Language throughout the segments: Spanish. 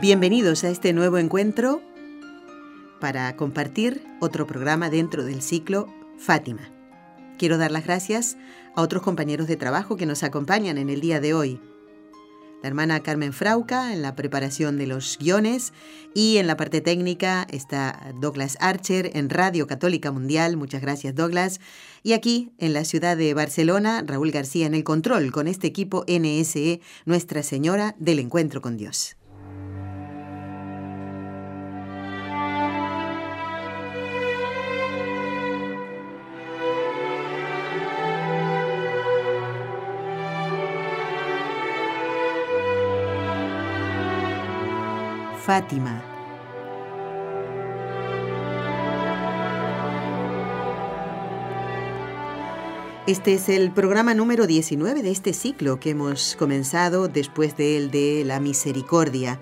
Bienvenidos a este nuevo encuentro para compartir otro programa dentro del ciclo Fátima. Quiero dar las gracias a otros compañeros de trabajo que nos acompañan en el día de hoy. La hermana Carmen Frauca en la preparación de los guiones y en la parte técnica está Douglas Archer en Radio Católica Mundial. Muchas gracias Douglas. Y aquí en la ciudad de Barcelona, Raúl García en el control con este equipo NSE, Nuestra Señora del Encuentro con Dios. Fátima. Este es el programa número 19 de este ciclo que hemos comenzado después del de la misericordia.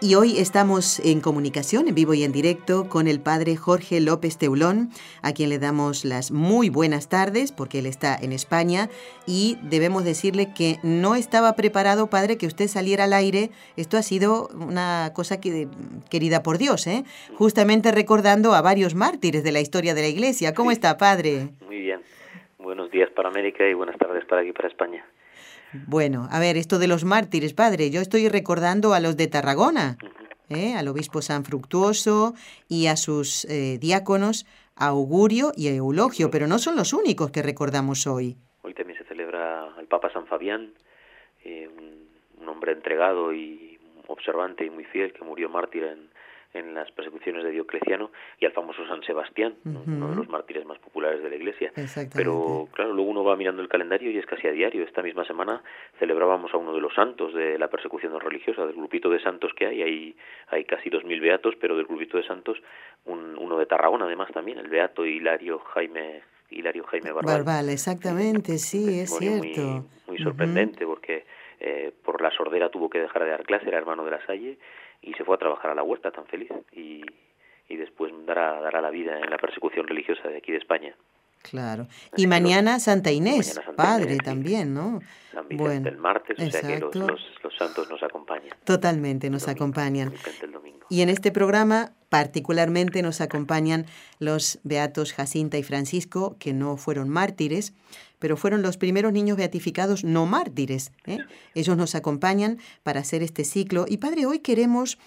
Y hoy estamos en comunicación, en vivo y en directo, con el padre Jorge López Teulón, a quien le damos las muy buenas tardes, porque él está en España, y debemos decirle que no estaba preparado, padre, que usted saliera al aire. Esto ha sido una cosa que, querida por Dios, ¿eh? justamente recordando a varios mártires de la historia de la Iglesia. ¿Cómo está, padre? Muy bien. Buenos días para América y buenas tardes para aquí, para España. Bueno, a ver, esto de los mártires, padre, yo estoy recordando a los de Tarragona, ¿eh? al obispo San Fructuoso y a sus eh, diáconos, Augurio y Eulogio, pero no son los únicos que recordamos hoy. Hoy también se celebra el Papa San Fabián, eh, un hombre entregado y observante y muy fiel que murió mártir en, en las persecuciones de Diocleciano y al famoso San Sebastián, uno de los mártires más populares de la Iglesia. Pero claro, luego uno va mirando el calendario y es casi a diario. Esta misma semana celebrábamos a uno de los santos de la persecución religiosa, del grupito de santos que hay, hay, hay casi dos mil beatos, pero del grupito de santos, un, uno de Tarragona además también, el beato Hilario Jaime Hilario Jaime Barbal. Barbal, exactamente, sí, es cierto. Muy, sorprendente porque eh, por la sordera tuvo que dejar de dar clase, era hermano de la Salle y se fue a trabajar a la huerta tan feliz y, y después dará, dará la vida en la persecución religiosa de aquí de España. Claro. y mañana Santa Inés, padre también, ¿no? San bueno, el martes, o sea que los, los, santos nos acompañan. Totalmente nos acompañan. Y en este programa particularmente nos acompañan los beatos Jacinta y Francisco, que no fueron mártires, pero fueron los primeros niños beatificados no mártires. ¿eh? Ellos nos acompañan para hacer este ciclo. Y Padre, hoy queremos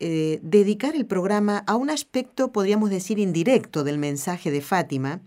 eh, dedicar el programa a un aspecto, podríamos decir, indirecto del mensaje de Fátima,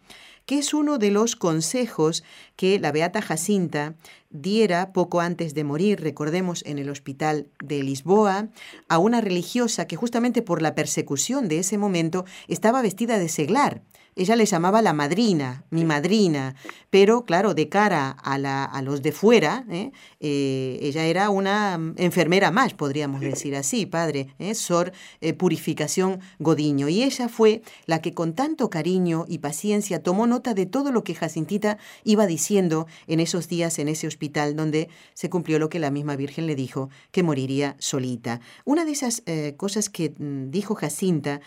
que es uno de los consejos que la Beata Jacinta diera poco antes de morir, recordemos, en el hospital de Lisboa, a una religiosa que justamente por la persecución de ese momento estaba vestida de seglar ella le llamaba la madrina, mi madrina, pero claro, de cara a, la, a los de fuera, ¿eh? Eh, ella era una enfermera más, podríamos decir así, padre, ¿eh? Sor Purificación Godiño. Y ella fue la que con tanto cariño y paciencia tomó nota de todo lo que Jacintita iba diciendo en esos días en ese hospital donde se cumplió lo que la misma Virgen le dijo, que moriría solita. Una de esas cosas que mm, dijo Jacinta Mm,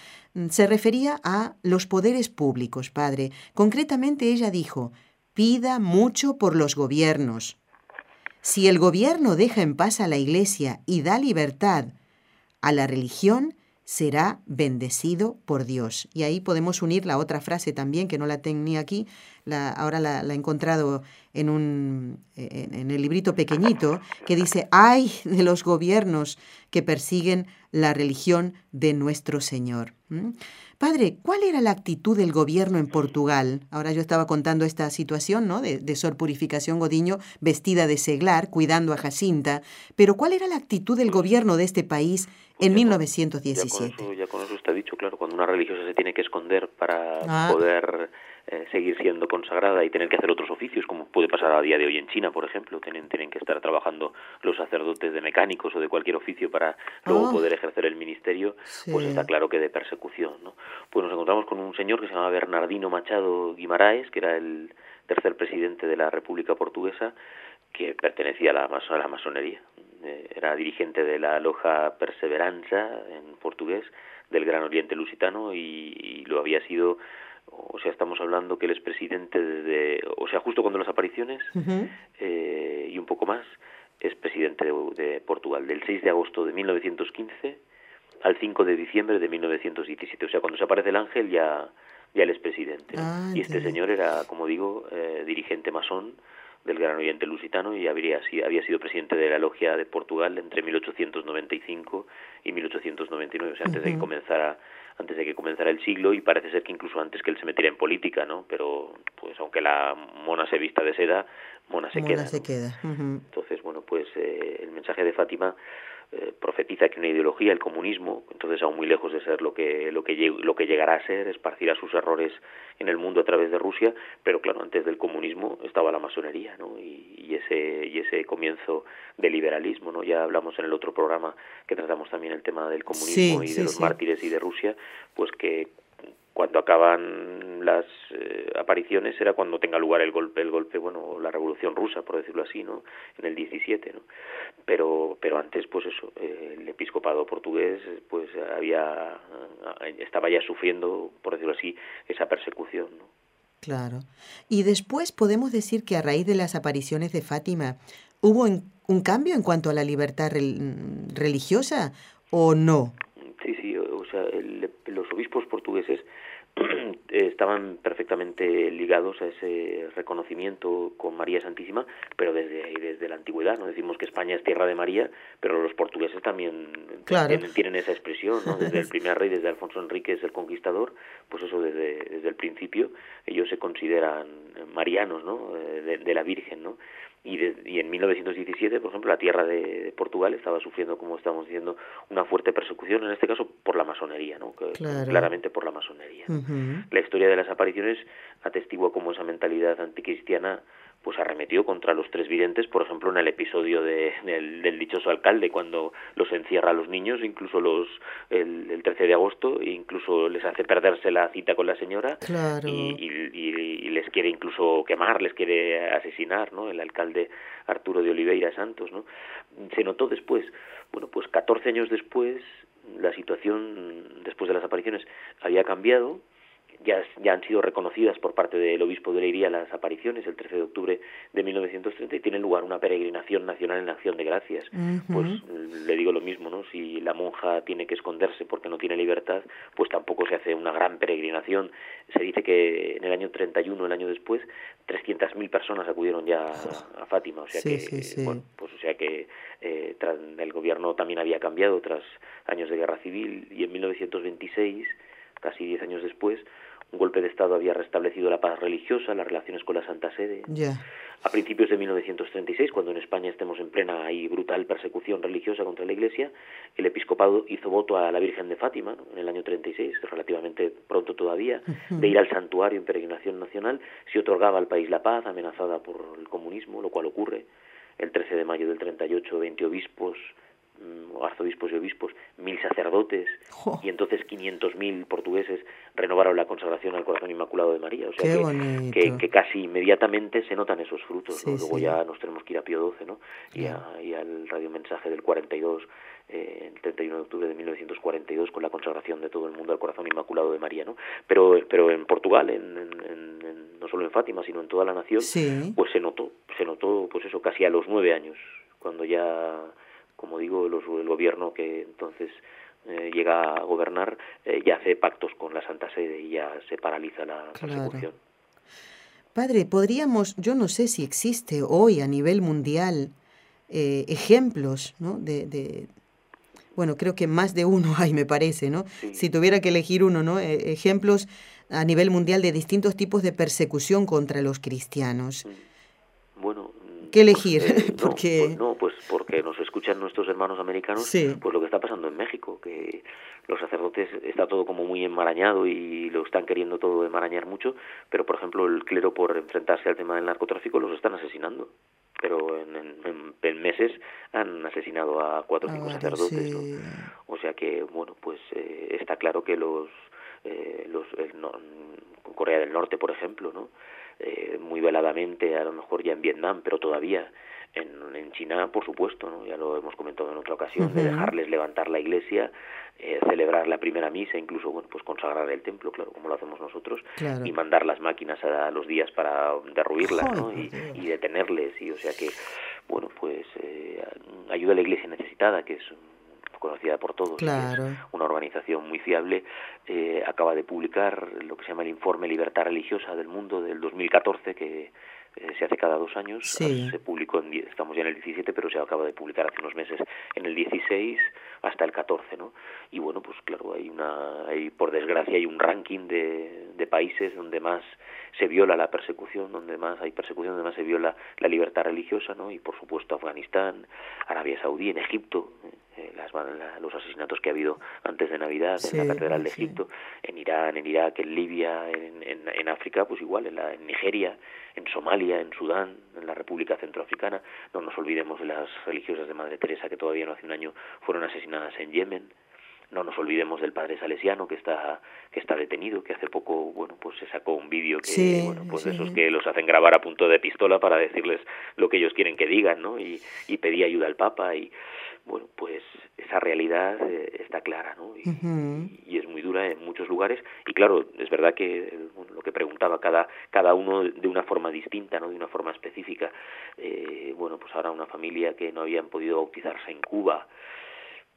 se refería a los poderes públicos, padre. Concretamente ella dijo, pida mucho por los gobiernos. Si el gobierno deja en paz a la Iglesia y da libertad a la religión, será bendecido por Dios. Y ahí podemos unir la otra frase también, que no la tenía aquí, ahora la, he encontrado en, un, en, el librito pequeñito, que dice, ay de los gobiernos que persiguen la religión de nuestro Señor. ¿Mm? Padre, ¿cuál era la actitud del gobierno en Portugal? Ahora yo estaba contando esta situación, ¿no? De, de Sor Purificación Godiño vestida de seglar, cuidando a Jacinta, pero ¿cuál era la actitud del gobierno de este país en 1917? Ya con, eso, está dicho, claro, cuando una religiosa se tiene que esconder para ah. poder eh, seguir siendo consagrada y tener que hacer otros oficios, como puede pasar a día de hoy en China, por ejemplo, tienen, tienen que estar trabajando los sacerdotes de mecánicos o de cualquier oficio para luego ah. poder ejercer el ministerio, pues está claro que de persecución. ¿no? Pues nos encontramos con un señor que se llama Bernardino Machado Guimaraes, que era el tercer presidente de la República Portuguesa, que pertenecía a la, a la masonería. Eh, era dirigente de la loja Perseveranza, en portugués, del Gran Oriente Lusitano y, lo había sido o sea, estamos hablando que él es presidente desde, o sea, justo cuando las apariciones eh, y un poco más, es presidente de, Portugal, del 6 de agosto de 1915 al 5 de diciembre de 1917. O sea, cuando se aparece el ángel ya, ya él es presidente. Ah, y este señor era, como digo, eh, dirigente masón del Gran Oriente Lusitano y habría, había sido presidente de la Logia de Portugal entre 1895 y 1899, o sea, antes de que comenzara antes de que comenzara el siglo y parece ser que incluso antes que él se metiera en política, ¿no? Pero pues aunque la mona se vista de seda, mona se queda. se queda. Entonces, bueno, pues eh, el mensaje de Fátima eh, profetiza que una ideología, el comunismo, entonces aún muy lejos de ser lo que, lo que, lo que llegará a ser, esparcirá sus errores en el mundo a través de Rusia, pero claro, antes del comunismo estaba la masonería, ¿no? Y, ese, y ese comienzo del liberalismo, ¿no? Ya hablamos en el otro programa que tratamos también el tema del comunismo y de los mártires y de Rusia, pues que cuando acaban las eh, apariciones era cuando tenga lugar el golpe el golpe bueno la revolución rusa por decirlo así no en el 17 no pero pero antes pues eso eh, el episcopado portugués pues había estaba ya sufriendo por decirlo así esa persecución no claro. Y después podemos decir que a raíz de las apariciones de Fátima hubo un cambio en cuanto a la libertad religiosa o no sí sí o sea los obispos portugueses estaban perfectamente ligados a ese reconocimiento con María Santísima, pero desde, desde la antigüedad, no decimos que España es tierra de María, pero los portugueses también tienen, esa expresión, ¿no? desde el primer rey, desde Alfonso Enríquez el Conquistador, pues eso desde, desde el principio, ellos se consideran marianos, ¿no? Eh, de, de la Virgen, ¿no? Y, y, en 1917, por ejemplo, la tierra de, Portugal estaba sufriendo, como estamos diciendo, una fuerte persecución, en este caso por la masonería, ¿no? claramente por la masonería. La historia de las apariciones atestigua cómo esa mentalidad anticristiana pues arremetió contra los tres videntes, por ejemplo, en el episodio de, del, dichoso alcalde, cuando los encierra a los niños, incluso los el, el 13 de agosto, e incluso les hace perderse la cita con la señora y, y, les quiere incluso quemar, les quiere asesinar, ¿no? El alcalde Arturo de Oliveira Santos, ¿no? Se notó después, bueno, pues 14 años después, la situación después de las apariciones había cambiado, ya, ya han sido reconocidas por parte del obispo de Leiría las apariciones el 13 de octubre de 1930 y tiene lugar una peregrinación nacional en acción de gracias. Pues le digo lo mismo, ¿no? Si la monja tiene que esconderse porque no tiene libertad, pues tampoco se hace una gran peregrinación. Se dice que en el año 31, el año después, 300.000 personas acudieron ya a, Fátima, o sea que bueno, pues o sea que eh, el gobierno también había cambiado tras años de guerra civil y en 1926 casi diez años después, un golpe de Estado había restablecido la paz religiosa, las relaciones con la Santa Sede. A principios de 1936, cuando en España estemos en plena y brutal persecución religiosa contra la Iglesia, el episcopado hizo voto a la Virgen de Fátima, en el año 36, relativamente pronto todavía, de ir al santuario en peregrinación nacional si otorgaba al país la paz amenazada por el comunismo, lo cual ocurre. El 13 de mayo del 38, 20 obispos arzobispos y obispos, mil sacerdotes y entonces 500.000 portugueses renovaron la consagración al corazón inmaculado de María. O sea que, que, casi inmediatamente se notan esos frutos. Luego ya nos tenemos que ir a Pío XII ¿no? y, y al radiomensaje del 42, eh, el 31 de octubre de 1942, con la consagración de todo el mundo al corazón inmaculado de María. ¿no? Pero, pero en Portugal, en, en, no solo en Fátima, sino en toda la nación, pues se notó, se notó pues eso casi a los nueve años, cuando ya como digo, el gobierno que entonces eh, llega a gobernar eh, ya hace pactos con la Santa Sede y ya se paraliza la persecución. Padre, podríamos, yo no sé si existe hoy a nivel mundial eh, ejemplos, ¿no? De, bueno, creo que más de uno hay, me parece, ¿no? Si tuviera que elegir uno, ¿no? ejemplos a nivel mundial de distintos tipos de persecución contra los cristianos. Bueno, qué elegir? porque... Pues no, pues porque nos escuchan nuestros hermanos americanos, pues lo que está pasando en México, que los sacerdotes está todo como muy enmarañado y lo están queriendo todo enmarañar mucho, pero por ejemplo el clero por enfrentarse al tema del narcotráfico los están asesinando pero en, en, meses han asesinado a cuatro o cinco sacerdotes. O sea que, bueno, pues eh, está claro que los, eh, los Corea del Norte, por ejemplo, ¿no? Eh, muy veladamente, a lo mejor ya en Vietnam, pero todavía en, en China, por supuesto, ¿no? ya lo hemos comentado en otra ocasión, de dejarles levantar la iglesia, eh, celebrar la primera misa, incluso bueno, pues consagrar el templo, claro, como lo hacemos nosotros, y mandar las máquinas a, los días para derruirlas ¿no? y, y, detenerles. Y o sea que, bueno, pues eh, ayuda a la iglesia necesitada, que es conocida por todos, una organización muy fiable, eh, acaba de publicar lo que se llama el Informe Libertad Religiosa del Mundo del 2014, que eh, se hace cada dos años. Se publicó, en, estamos ya en el 17, pero se acaba de publicar hace unos meses en el 16 hasta el 14, ¿no? Y bueno, pues claro, hay una, hay, por desgracia, hay un ranking de, de países donde más se viola la persecución, donde más hay persecución, donde más se viola la libertad religiosa, ¿no? Y por supuesto Afganistán, Arabia Saudí, en Egipto, eh, las, los asesinatos que ha habido antes de Navidad en la Catedral de Egipto, en Irán, en Irak, en Libia, en, en, África, pues igual, en, la, en Nigeria, en Somalia, en Sudán, en la República Centroafricana. No nos olvidemos de las religiosas de Madre Teresa que todavía no hace un año fueron asesinadas en Yemen. No nos olvidemos del padre salesiano que está que está detenido, que hace poco, bueno, pues se sacó un vídeo que, bueno, pues esos que los hacen grabar a punto de pistola para decirles lo que ellos quieren que digan, ¿no? Y, y pedí ayuda al Papa y bueno, pues esa realidad eh, está clara, ¿no? Y, es muy dura en muchos lugares. Y claro, es verdad que lo que preguntaba cada cada uno de una forma distinta, ¿no? De una forma específica. Eh, bueno, pues ahora una familia que no habían podido bautizarse en Cuba,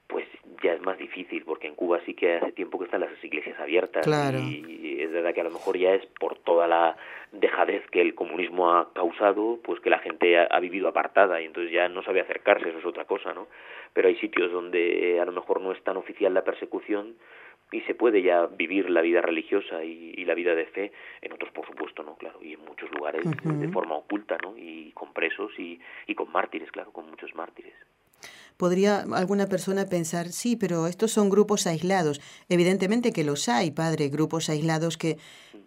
pues ya es más difícil, porque en Cuba sí que hace tiempo que están las iglesias abiertas y es verdad que a lo mejor ya es por toda la dejadez que el comunismo ha causado, pues que la gente ha, vivido apartada y entonces ya no sabe acercarse, eso es otra cosa, ¿no? Pero hay sitios donde a lo mejor no es tan oficial la persecución y se puede ya vivir la vida religiosa y, la vida de fe, en otros por supuesto no, claro, y en muchos lugares de forma oculta, ¿no? Y con presos y, y con mártires, claro, con muchos mártires podría alguna persona pensar, sí, pero estos son grupos aislados. Evidentemente que los hay, padre, grupos aislados que,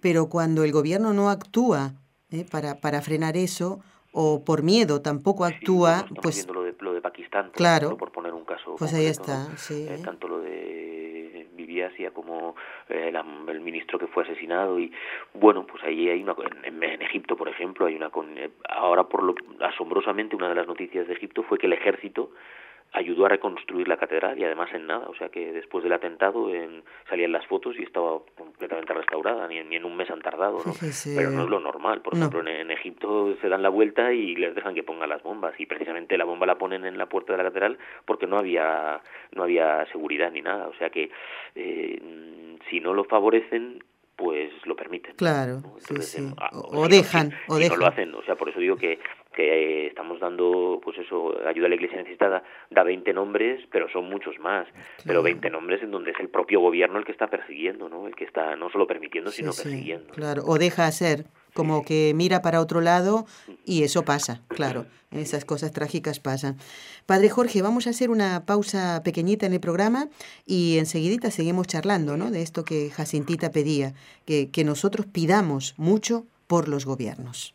pero cuando el gobierno no actúa ¿eh? para, para frenar eso, o por miedo tampoco actúa, pues... Viendo lo de, lo de Pakistán, por claro, por poner un caso. Pues ahí está, sí. Eh, tanto lo de Viviasia como eh, el ministro que fue asesinado y bueno, pues ahí hay una... En, en Egipto, por ejemplo, hay una... Ahora, por lo asombrosamente, una de las noticias de Egipto fue que el ejército ayudó a reconstruir la catedral y además en nada, o sea que después del atentado en, salían las fotos y estaba completamente restaurada, ni, ni en un mes han tardado, ¿no? Pero no es lo normal, por ejemplo en, Egipto se dan la vuelta y les dejan que pongan las bombas y precisamente la bomba la ponen en la puerta de la catedral porque no había no había seguridad ni nada, o sea que eh, si no lo favorecen pues lo permiten. Claro, sí, sí. O, dejan, o dejan. no lo hacen, o sea, por eso digo que que estamos dando, pues eso, ayuda a la iglesia necesitada, da 20 nombres, pero son muchos más. Pero 20 nombres en donde es el propio gobierno el que está persiguiendo, ¿no? El que está no solo permitiendo, sino persiguiendo. Claro, o deja hacer, como que mira para otro lado y eso pasa, claro. Esas cosas trágicas pasan. Padre Jorge, vamos a hacer una pausa pequeñita en el programa y enseguidita seguimos charlando, ¿no? De esto que Jacintita pedía, que, que nosotros pidamos mucho por los gobiernos.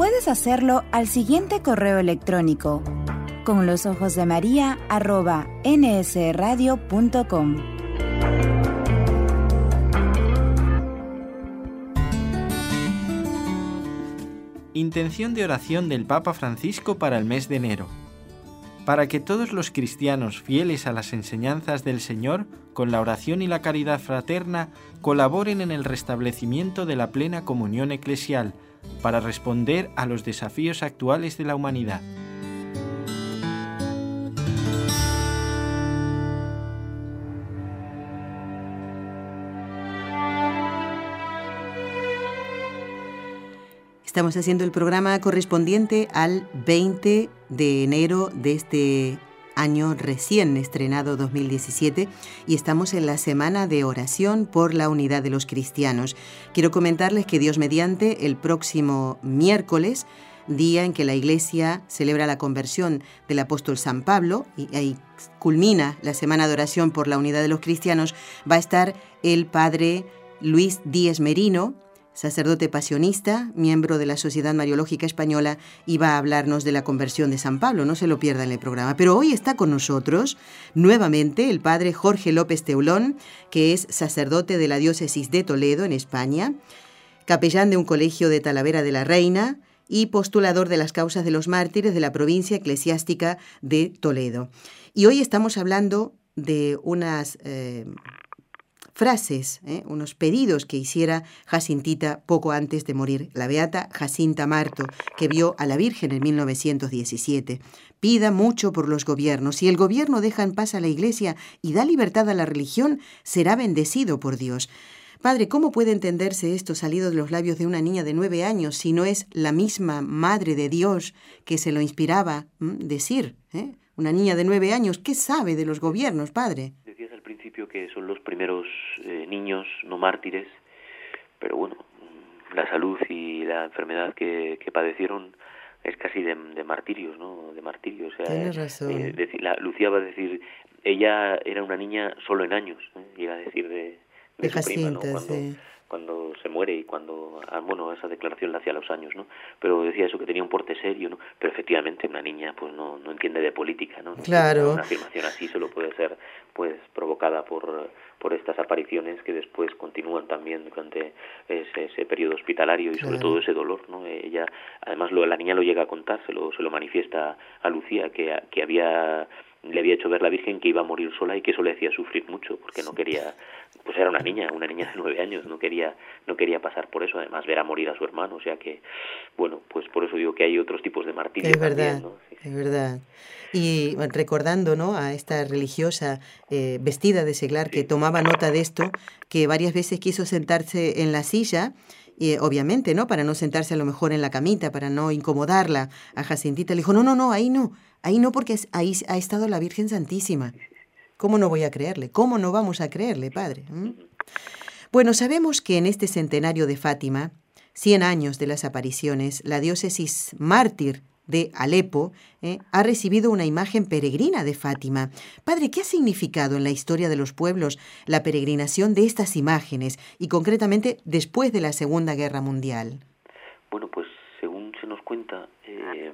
Puedes hacerlo al siguiente correo electrónico con los ojos de María arroba nsradio.com. Intención de oración del Papa Francisco para el mes de enero. para que todos los cristianos fieles a las enseñanzas del Señor, con la oración y la caridad fraterna, colaboren en el restablecimiento de la plena comunión eclesial, para responder a los desafíos actuales de la humanidad. Estamos haciendo el programa correspondiente al 20 de enero de este año recién estrenado 2017 y estamos en la semana de oración por la unidad de los cristianos. Quiero comentarles que Dios mediante el próximo miércoles, día en que la Iglesia celebra la conversión del apóstol San Pablo y ahí culmina la semana de oración por la unidad de los cristianos, va a estar el padre Luis Díez Merino, sacerdote pasionista, miembro de la Sociedad Mariológica Española, iba a hablarnos de la conversión de San Pablo, no se lo pierda en el programa. Pero hoy está con nosotros nuevamente el padre Jorge López Teulón, que es sacerdote de la diócesis de Toledo, en España, capellán de un colegio de Talavera de la Reina y postulador de las causas de los mártires de la provincia eclesiástica de Toledo. Y hoy estamos hablando de unas... Eh, frases, ¿eh? unos pedidos que hiciera Jacintita poco antes de morir, la beata Jacinta Marto, que vio a la Virgen en 1917. Pida mucho por los gobiernos. Si el gobierno deja en paz a la Iglesia y da libertad a la religión, será bendecido por Dios. Padre, ¿cómo puede entenderse esto salido de los labios de una niña de nueve años si no es la misma Madre de Dios que se lo inspiraba decir? ¿eh? Una niña de nueve años, ¿qué sabe de los gobiernos, Padre? Que son los primeros eh, niños no mártires, pero bueno, la salud y la enfermedad que, que padecieron es casi de, martirios, ¿no? De martirio. O sea, eh, la, Lucía va a decir, ella era una niña solo en años, ¿eh? llega a decir de, de, su prima, ¿no? cuando se muere y cuando, ah, bueno, esa declaración la hacía a los años, ¿no? Pero decía eso, que tenía un porte serio, ¿no? Pero efectivamente una niña pues no, no entiende de política, ¿no? Claro. Una afirmación así solo puede ser pues provocada por, por estas apariciones que después continúan también durante ese, ese periodo hospitalario y sobre todo ese dolor, ¿no? Ella, además lo, la niña lo llega a contar, se lo, se lo manifiesta a Lucía, que, que había le había hecho ver la Virgen que iba a morir sola y que eso le hacía sufrir mucho porque no quería pues era una niña una niña de nueve años no quería no quería pasar por eso además ver a morir a su hermano o sea que bueno pues por eso digo que hay otros tipos de martirio es verdad es verdad. Y recordando ¿no? a esta religiosa eh, vestida de seglar que tomaba nota de esto que varias veces quiso sentarse en la silla y obviamente, ¿no? Para no sentarse a lo mejor en la camita, para no incomodarla. A Jacintita le dijo, no, no, no, ahí no, ahí no, porque ahí ha estado la Virgen Santísima. ¿Cómo no voy a creerle? ¿Cómo no vamos a creerle, padre? ¿Mm? Bueno, sabemos que en este centenario de Fátima, 100 años de las apariciones, la diócesis mártir de Alepo, eh, ha recibido una imagen peregrina de Fátima. Padre, ¿qué ha significado en la historia de los pueblos la peregrinación de estas imágenes y concretamente después de la Segunda Guerra Mundial? Bueno, pues según se nos cuenta, eh,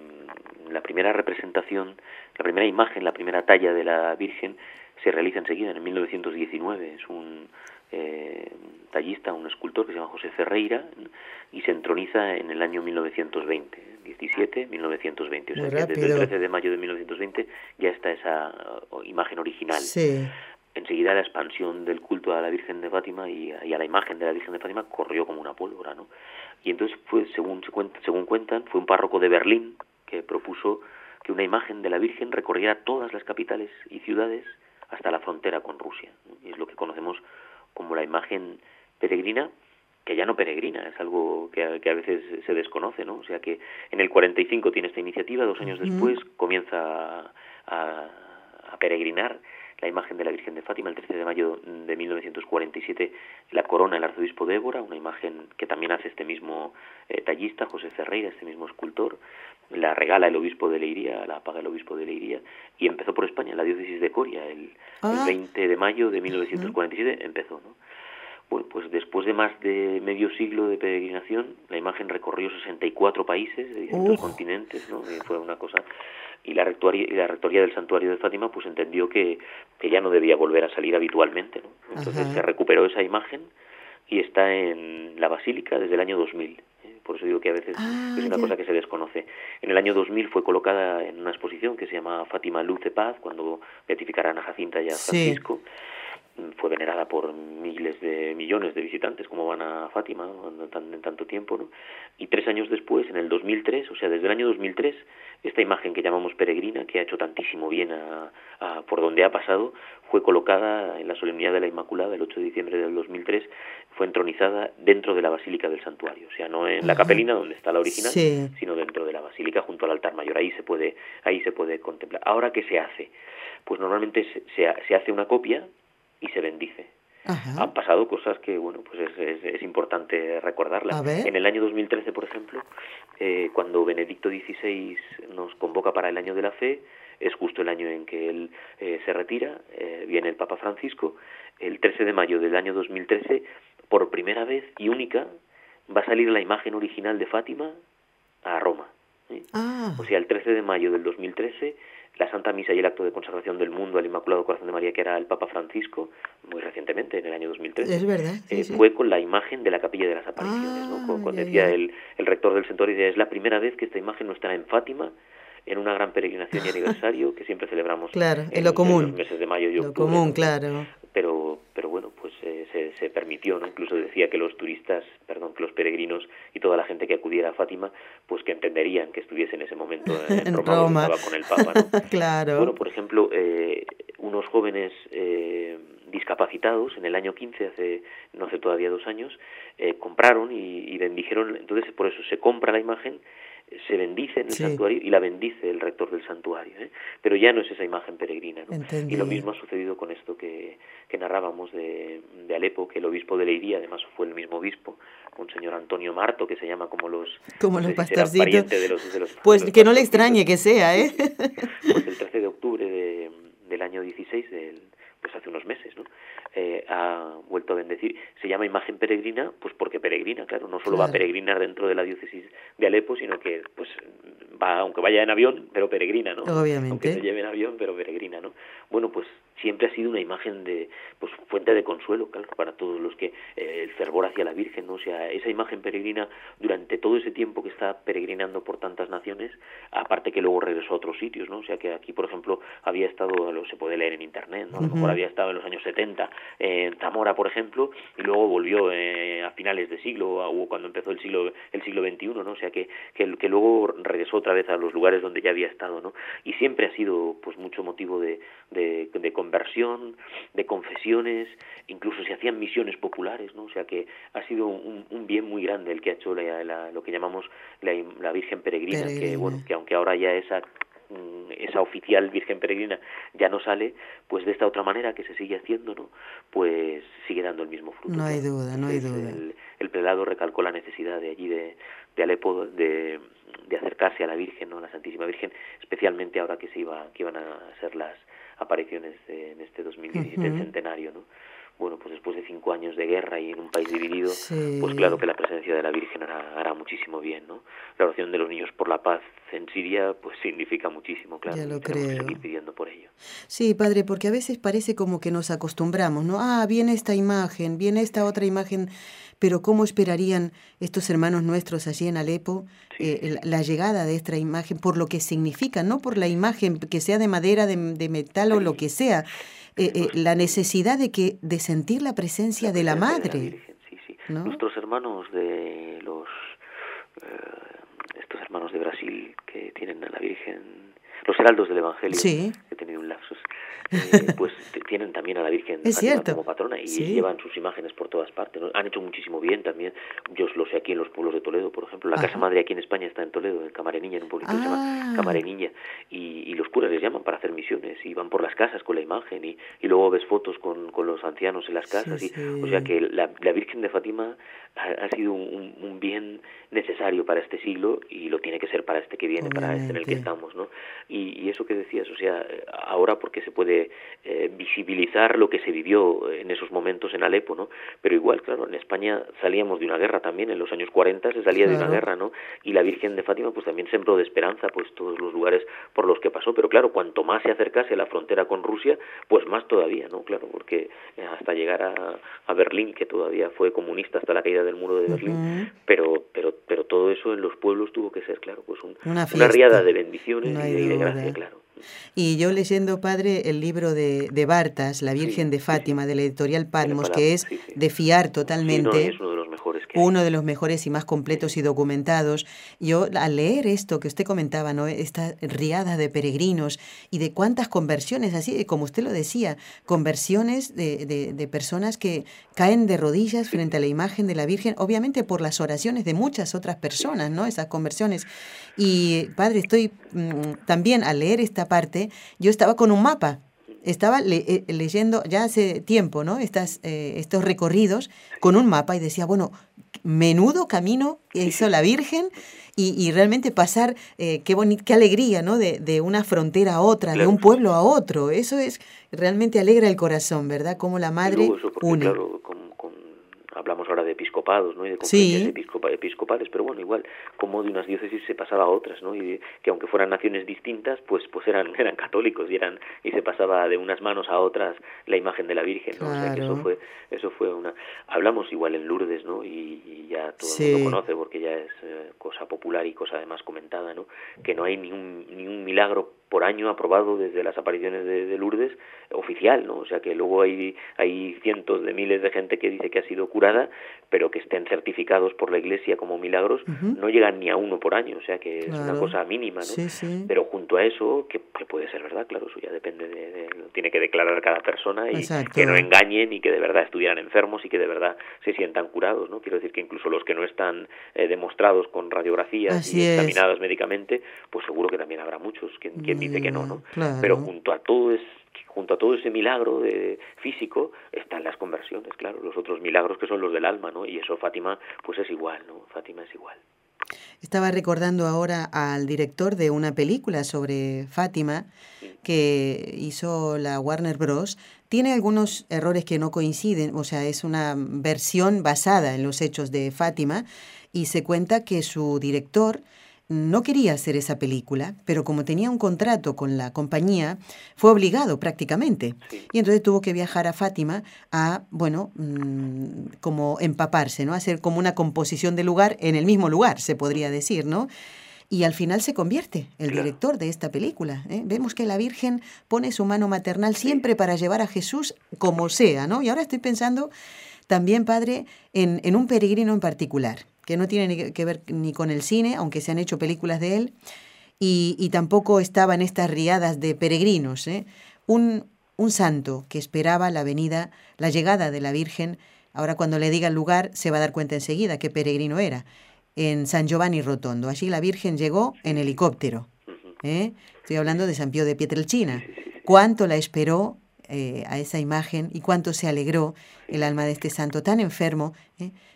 la primera representación, la primera imagen, la primera talla de la Virgen se realiza enseguida en 1919. Es un eh, tallista, un escultor que se llama José Ferreira y se entroniza en el año 1920, 17, 1920. O sea que desde el 13 de mayo de 1920 ya está esa uh, imagen original. Enseguida la expansión del culto a la Virgen de Fátima y, a la imagen de la Virgen de Fátima corrió como una pólvora, ¿no? Y entonces fue, según, según cuentan, fue un párroco de Berlín que propuso que una imagen de la Virgen recorriera todas las capitales y ciudades hasta la frontera con Rusia. Y es lo que conocemos como la imagen peregrina, que ya no peregrina, es algo que a, que a, veces se desconoce, ¿no? O sea que en el 45 tiene esta iniciativa, dos años después comienza a, a, peregrinar la imagen de la Virgen de Fátima, el 13 de mayo de 1947 la corona el arzobispo de Évora, una imagen que también hace este mismo eh, tallista, José Ferreira, este mismo escultor, la regala el obispo de Leiría, la paga el obispo de Leiría, y empezó por España, la diócesis de Coria, el, 20 ah. de mayo de 1947 empezó, ¿no? Bueno, pues después de más de medio siglo de peregrinación, la imagen recorrió 64 países de distintos continentes, ¿no? fue una cosa y la rectoría, y la rectoría del santuario de Fátima pues entendió que, que ya no debía volver a salir habitualmente, ¿no? Entonces se recuperó esa imagen y está en la basílica desde el año 2000 por eso digo que a veces ah, es una cosa que se desconoce. En el año 2000 fue colocada en una exposición que se llama Fátima Luz de Paz, cuando beatificaron a Jacinta y a Francisco fue venerada por miles de millones de visitantes como van a Fátima en, tanto tiempo ¿no? y tres años después en el 2003 o sea desde el año 2003 esta imagen que llamamos peregrina que ha hecho tantísimo bien a, por donde ha pasado fue colocada en la solemnidad de la Inmaculada el 8 de diciembre del 2003 fue entronizada dentro de la basílica del santuario o sea no en la capelina donde está la original sino dentro de la basílica junto al altar mayor ahí se puede ahí se puede contemplar. Ahora qué se hace pues normalmente se, se hace una copia y se bendice. Han pasado cosas que, bueno, pues es, es, importante recordarlas. En el año 2013, por ejemplo, eh, cuando Benedicto XVI nos convoca para el año de la fe, es justo el año en que él eh, se retira, eh, viene el Papa Francisco, el 13 de mayo del año 2013, por primera vez y única, va a salir la imagen original de Fátima a Roma. Ah. O sea, el 13 de mayo del 2013 la Santa Misa y el acto de consagración del mundo al Inmaculado Corazón de María, que era el Papa Francisco, muy recientemente, en el año 2013, es verdad, eh, fue con la imagen de la Capilla de las Apariciones. ¿no? Ah, decía El, el, rector del santuario, es la primera vez que esta imagen no estará en Fátima, en una gran peregrinación y aniversario que siempre celebramos claro, en, lo común. los meses de mayo y octubre. Lo común, claro. Pero, pero bueno, eh, se, se, permitió, ¿no? Incluso decía que los turistas, perdón, que los peregrinos y toda la gente que acudiera a Fátima, pues que entenderían que estuviese en ese momento en, Roma, con el Papa, ¿no? claro. Bueno, por ejemplo, eh, unos jóvenes eh, discapacitados en el año 15, hace no hace todavía dos años, eh, compraron y, y bendijeron, entonces por eso se compra la imagen se bendice en el santuario y la bendice el rector del santuario, ¿eh? pero ya no es esa imagen peregrina. ¿no? Y lo mismo ha sucedido con esto que, que narrábamos de, de, Alepo, que el obispo de Leiría, además fue el mismo obispo, un señor Antonio Marto, que se llama como los, como los pastorcitos. pues que no le extrañe que sea, ¿eh? Pues el 13 de octubre de, del año 16, del, pues hace unos meses, ¿no? Eh, ha vuelto a bendecir. Se llama imagen peregrina, pues porque peregrina, claro, no solo va a peregrinar dentro de la diócesis de Alepo, sino que pues va, aunque vaya en avión, pero peregrina, ¿no? Obviamente. Aunque se lleve en avión, pero peregrina, ¿no? Bueno, pues siempre ha sido una imagen de pues fuente de consuelo claro, para todos los que eh, el fervor hacia la Virgen no o sea esa imagen peregrina durante todo ese tiempo que está peregrinando por tantas naciones aparte que luego regresó a otros sitios no o sea que aquí por ejemplo había estado lo se puede leer en internet no a lo mejor había estado en los años 70 en Zamora por ejemplo y luego volvió eh, a finales de siglo o cuando empezó el siglo el siglo XXI no o sea que, que que luego regresó otra vez a los lugares donde ya había estado no y siempre ha sido pues mucho motivo de de, de conversión, de confesiones, incluso se hacían misiones populares, ¿no? O sea que ha sido un, un bien muy grande el que ha hecho la, lo que llamamos la, la Virgen Peregrina, que bueno, que aunque ahora ya esa mm, esa oficial Virgen Peregrina ya no sale, pues de esta otra manera que se sigue haciendo, ¿no? Pues sigue dando el mismo fruto. No hay duda, no hay duda. El, el, prelado recalcó la necesidad de allí de, de Alepo de, de acercarse a la Virgen, ¿no? A la Santísima Virgen, especialmente ahora que se iba que iban a ser las apariciones en este 2017 centenario, ¿no? Bueno, pues después de cinco años de guerra y en un país dividido, pues claro que la presencia de la Virgen hará, hará, muchísimo bien, ¿no? La oración de los niños por la paz en Siria, pues significa muchísimo, claro. Ya lo creo. seguir pidiendo por ello. Sí, padre, porque a veces parece como que nos acostumbramos, ¿no? Ah, viene esta imagen, viene esta otra imagen, pero ¿cómo esperarían estos hermanos nuestros allí en Alepo eh, la llegada de esta imagen por lo que significa, no por la imagen que sea de madera, de, de metal o lo que sea, eh, eh, la necesidad de que de sentir la presencia de la madre. sí, sí. Nuestros hermanos de los estos hermanos de Brasil que tienen a la Virgen, los heraldos del Evangelio, sí. He tenido un lapsus, eh, pues tienen también a la Virgen como patrona y llevan sus imágenes por todas partes. Han hecho muchísimo bien también. Yo lo sé aquí en los pueblos de Toledo, por ejemplo. La Casa Madre aquí en España está en Toledo, en Camareniña, en un pueblito que se llama ah. Camareniña. Y, y, los curas les llaman para hacer misiones y van por las casas con la imagen y, y luego ves fotos con, con los ancianos en las casas. y, o sea que la, la Virgen de Fátima ha, sido un, un, bien necesario para este siglo y lo tiene que ser para este que viene, para este en el que estamos, ¿no? Y, y, eso que decías, o sea, ahora porque se puede eh, visibilizar lo que se vivió en esos momentos en Alepo, ¿no? Pero igual, claro, en España salíamos de una guerra también, en los años 40 se salía de una guerra, ¿no? Y la Virgen de Fátima pues también sembró de esperanza pues todos los lugares por los que pasó, pero claro, cuanto más se acercase a la frontera con Rusia, pues más todavía, ¿no? Claro, porque hasta llegar a, a Berlín, que todavía fue comunista hasta la caída del muro de Berlín, pero, pero, pero todo eso en los pueblos tuvo que ser, claro, pues una, riada de bendiciones y de gracia, claro. Y yo leyendo, padre, el libro de, de Bartas, La Virgen de Fátima, de la editorial Patmos, que es de fiar totalmente. Uno de los mejores y más completos y documentados. Yo al leer esto que usted comentaba, ¿no? esta riada de peregrinos y de cuántas conversiones, así como usted lo decía, conversiones de, de, de personas que caen de rodillas frente a la imagen de la Virgen, obviamente por las oraciones de muchas otras personas, ¿no? Esas conversiones. Y padre, estoy mm, también al leer esta parte, yo estaba con un mapa estaba eh, leyendo ya hace tiempo, ¿no? Estas, eh, estos recorridos con un mapa y decía, bueno, menudo camino hizo la Virgen y, y realmente pasar, eh, qué, qué alegría, ¿no? De, de, una frontera a otra, de un pueblo a otro. Eso es, realmente alegra el corazón, ¿verdad? Como la madre une episcopados, ¿no? Y de conferencias episcopales, pero bueno, igual, como de unas diócesis se pasaba a otras, ¿no? Y que aunque fueran naciones distintas, pues pues eran eran católicos y eran y se pasaba de unas manos a otras la imagen de la Virgen, ¿no? O sea que eso fue eso fue una hablamos igual en Lourdes, ¿no? Y, ya todo el mundo conoce porque ya es eh, cosa popular y cosa además comentada, ¿no? Que no hay ni un ni un milagro por año aprobado desde las apariciones de, Lourdes oficial, ¿no? O sea que luego hay, hay cientos de miles de gente que dice que ha sido curada, pero que estén certificados por la Iglesia como milagros, no llegan ni a uno por año, o sea que es una cosa mínima, ¿no? Pero junto a eso, que, puede ser verdad, claro, eso ya depende de, tiene que declarar cada persona y que no engañen y que de verdad estuvieran enfermos y que de verdad se sientan curados, ¿no? Quiero decir que incluso los que no están eh, demostrados con radiografías y examinados médicamente, pues seguro que también habrá muchos que, que dice que no, ¿no? Pero junto a todo es junto a todo ese milagro de físico están las conversiones, claro, los otros milagros que son los del alma, ¿no? Y eso Fátima pues es igual, ¿no? Fátima es igual. Estaba recordando ahora al director de una película sobre Fátima que hizo la Warner Bros. Tiene algunos errores que no coinciden, o sea, es una versión basada en los hechos de Fátima y se cuenta que su director no quería hacer esa película, pero como tenía un contrato con la compañía, fue obligado prácticamente. Y entonces tuvo que viajar a Fátima a, bueno, mm, como empaparse, ¿no? Hacer como una composición de lugar en el mismo lugar, se podría decir, ¿no? Y al final se convierte el director de esta película. ¿eh? Vemos que la Virgen pone su mano maternal siempre para llevar a Jesús como sea, ¿no? Y ahora estoy pensando también, Padre, en, en un peregrino en particular que no tiene que ver ni con el cine, aunque se han hecho películas de él, y, tampoco estaba en estas riadas de peregrinos. ¿eh? Un, un santo que esperaba la venida, la llegada de la Virgen, ahora cuando le diga el lugar se va a dar cuenta enseguida qué peregrino era, en San Giovanni Rotondo. Allí la Virgen llegó en helicóptero. ¿eh? Estoy hablando de San Pío de Pietrelcina. Cuánto la esperó eh, a esa imagen y cuánto se alegró el alma de este santo tan enfermo,